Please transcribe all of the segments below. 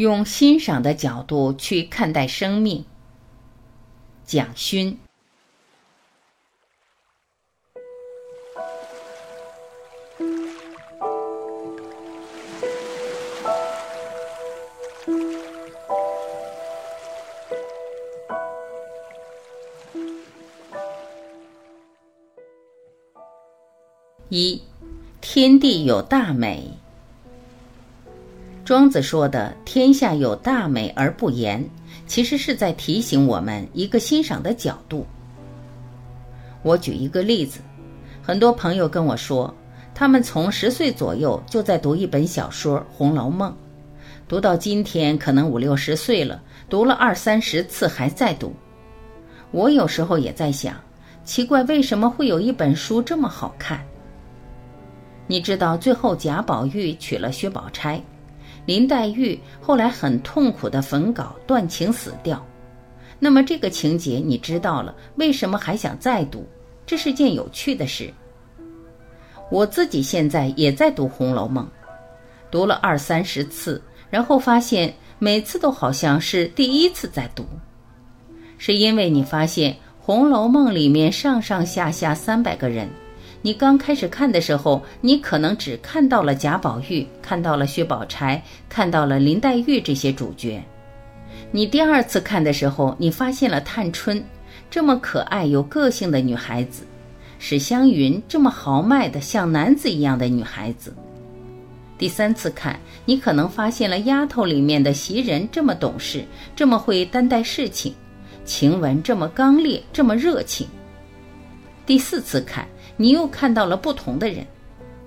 用欣赏的角度去看待生命。蒋勋。一，天地有大美。庄子说的“天下有大美而不言”，其实是在提醒我们一个欣赏的角度。我举一个例子，很多朋友跟我说，他们从十岁左右就在读一本小说《红楼梦》，读到今天可能五六十岁了，读了二三十次还在读。我有时候也在想，奇怪为什么会有一本书这么好看？你知道最后贾宝玉娶了薛宝钗。林黛玉后来很痛苦的焚稿断情死掉，那么这个情节你知道了，为什么还想再读？这是件有趣的事。我自己现在也在读《红楼梦》，读了二三十次，然后发现每次都好像是第一次在读，是因为你发现《红楼梦》里面上上下下三百个人。你刚开始看的时候，你可能只看到了贾宝玉，看到了薛宝钗，看到了林黛玉这些主角。你第二次看的时候，你发现了探春这么可爱有个性的女孩子，史湘云这么豪迈的像男子一样的女孩子。第三次看，你可能发现了丫头里面的袭人这么懂事，这么会担待事情，晴雯这么刚烈，这么热情。第四次看。你又看到了不同的人，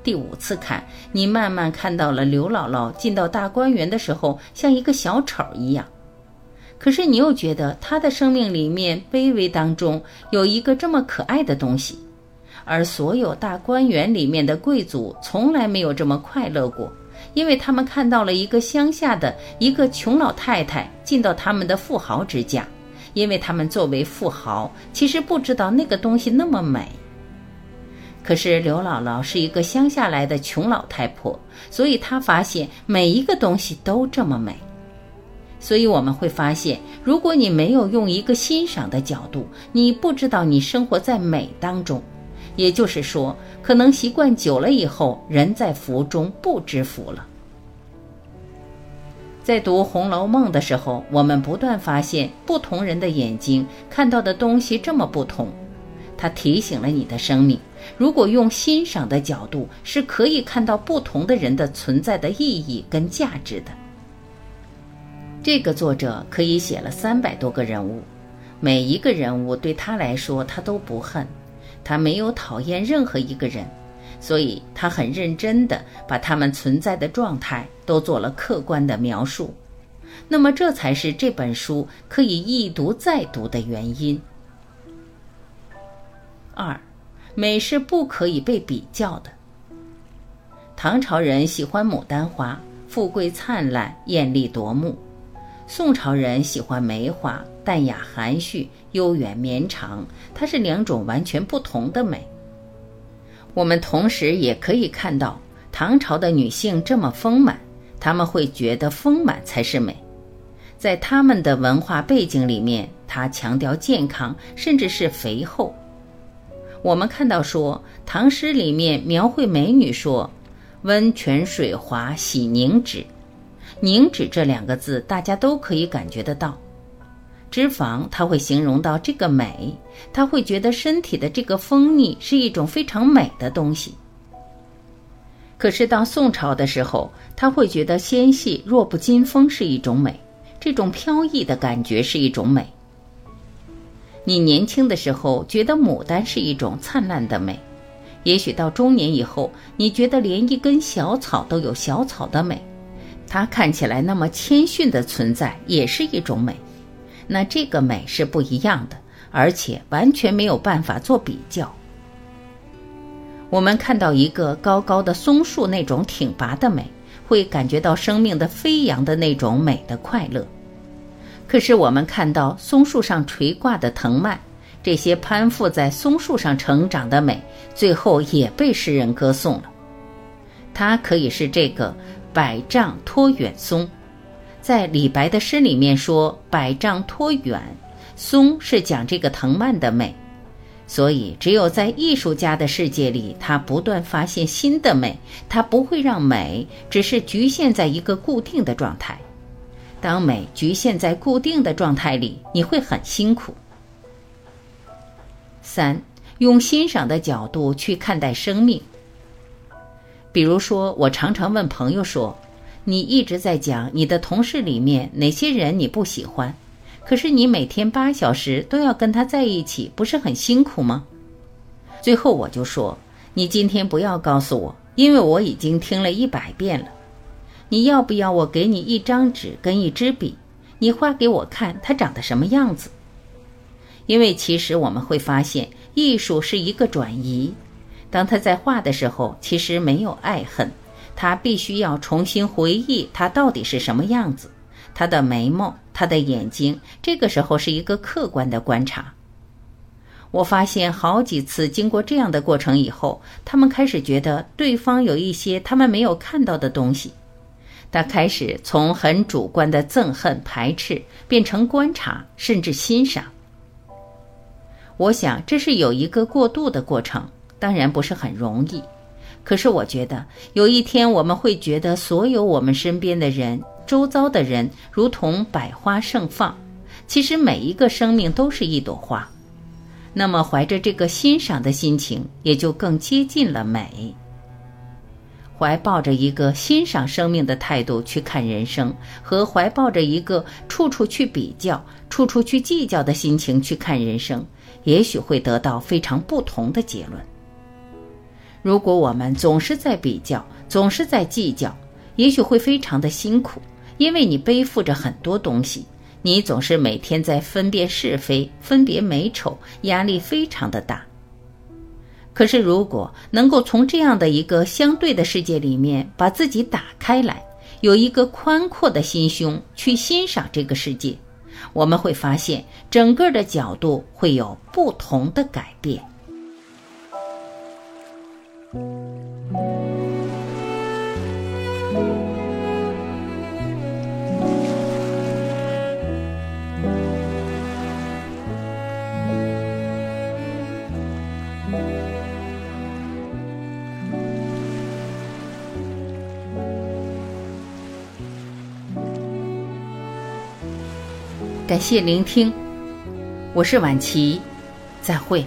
第五次看，你慢慢看到了刘姥姥进到大观园的时候像一个小丑一样，可是你又觉得她的生命里面卑微当中有一个这么可爱的东西，而所有大观园里面的贵族从来没有这么快乐过，因为他们看到了一个乡下的一个穷老太太进到他们的富豪之家，因为他们作为富豪，其实不知道那个东西那么美。可是刘姥姥是一个乡下来的穷老太婆，所以她发现每一个东西都这么美。所以我们会发现，如果你没有用一个欣赏的角度，你不知道你生活在美当中。也就是说，可能习惯久了以后，人在福中不知福了。在读《红楼梦》的时候，我们不断发现不同人的眼睛看到的东西这么不同，它提醒了你的生命。如果用欣赏的角度，是可以看到不同的人的存在的意义跟价值的。这个作者可以写了三百多个人物，每一个人物对他来说，他都不恨，他没有讨厌任何一个人，所以他很认真的把他们存在的状态都做了客观的描述。那么，这才是这本书可以一读再读的原因。二。美是不可以被比较的。唐朝人喜欢牡丹花，富贵灿烂，艳丽夺目；宋朝人喜欢梅花，淡雅含蓄，悠远绵长。它是两种完全不同的美。我们同时也可以看到，唐朝的女性这么丰满，她们会觉得丰满才是美。在他们的文化背景里面，她强调健康，甚至是肥厚。我们看到说，唐诗里面描绘美女说：“温泉水滑洗凝脂。”凝脂这两个字，大家都可以感觉得到。脂肪，它会形容到这个美，他会觉得身体的这个丰腻是一种非常美的东西。可是到宋朝的时候，他会觉得纤细弱不禁风是一种美，这种飘逸的感觉是一种美。你年轻的时候觉得牡丹是一种灿烂的美，也许到中年以后，你觉得连一根小草都有小草的美，它看起来那么谦逊的存在也是一种美。那这个美是不一样的，而且完全没有办法做比较。我们看到一个高高的松树那种挺拔的美，会感觉到生命的飞扬的那种美的快乐。可是我们看到松树上垂挂的藤蔓，这些攀附在松树上成长的美，最后也被诗人歌颂了。它可以是这个百丈托远松，在李白的诗里面说“百丈托远”，松是讲这个藤蔓的美。所以，只有在艺术家的世界里，他不断发现新的美，他不会让美只是局限在一个固定的状态。当美局限在固定的状态里，你会很辛苦。三，用欣赏的角度去看待生命。比如说，我常常问朋友说：“你一直在讲你的同事里面哪些人你不喜欢？”可是你每天八小时都要跟他在一起，不是很辛苦吗？最后我就说，你今天不要告诉我，因为我已经听了一百遍了。你要不要我给你一张纸跟一支笔，你画给我看它长得什么样子？因为其实我们会发现，艺术是一个转移。当他在画的时候，其实没有爱恨，他必须要重新回忆他到底是什么样子。他的眉毛，他的眼睛，这个时候是一个客观的观察。我发现好几次经过这样的过程以后，他们开始觉得对方有一些他们没有看到的东西。他开始从很主观的憎恨、排斥，变成观察，甚至欣赏。我想这是有一个过渡的过程，当然不是很容易。可是我觉得有一天我们会觉得所有我们身边的人。周遭的人如同百花盛放，其实每一个生命都是一朵花。那么，怀着这个欣赏的心情，也就更接近了美。怀抱着一个欣赏生命的态度去看人生，和怀抱着一个处处去比较、处处去计较的心情去看人生，也许会得到非常不同的结论。如果我们总是在比较，总是在计较，也许会非常的辛苦。因为你背负着很多东西，你总是每天在分辨是非、分别美丑，压力非常的大。可是，如果能够从这样的一个相对的世界里面把自己打开来，有一个宽阔的心胸去欣赏这个世界，我们会发现整个的角度会有不同的改变。感谢聆听，我是婉琪，再会。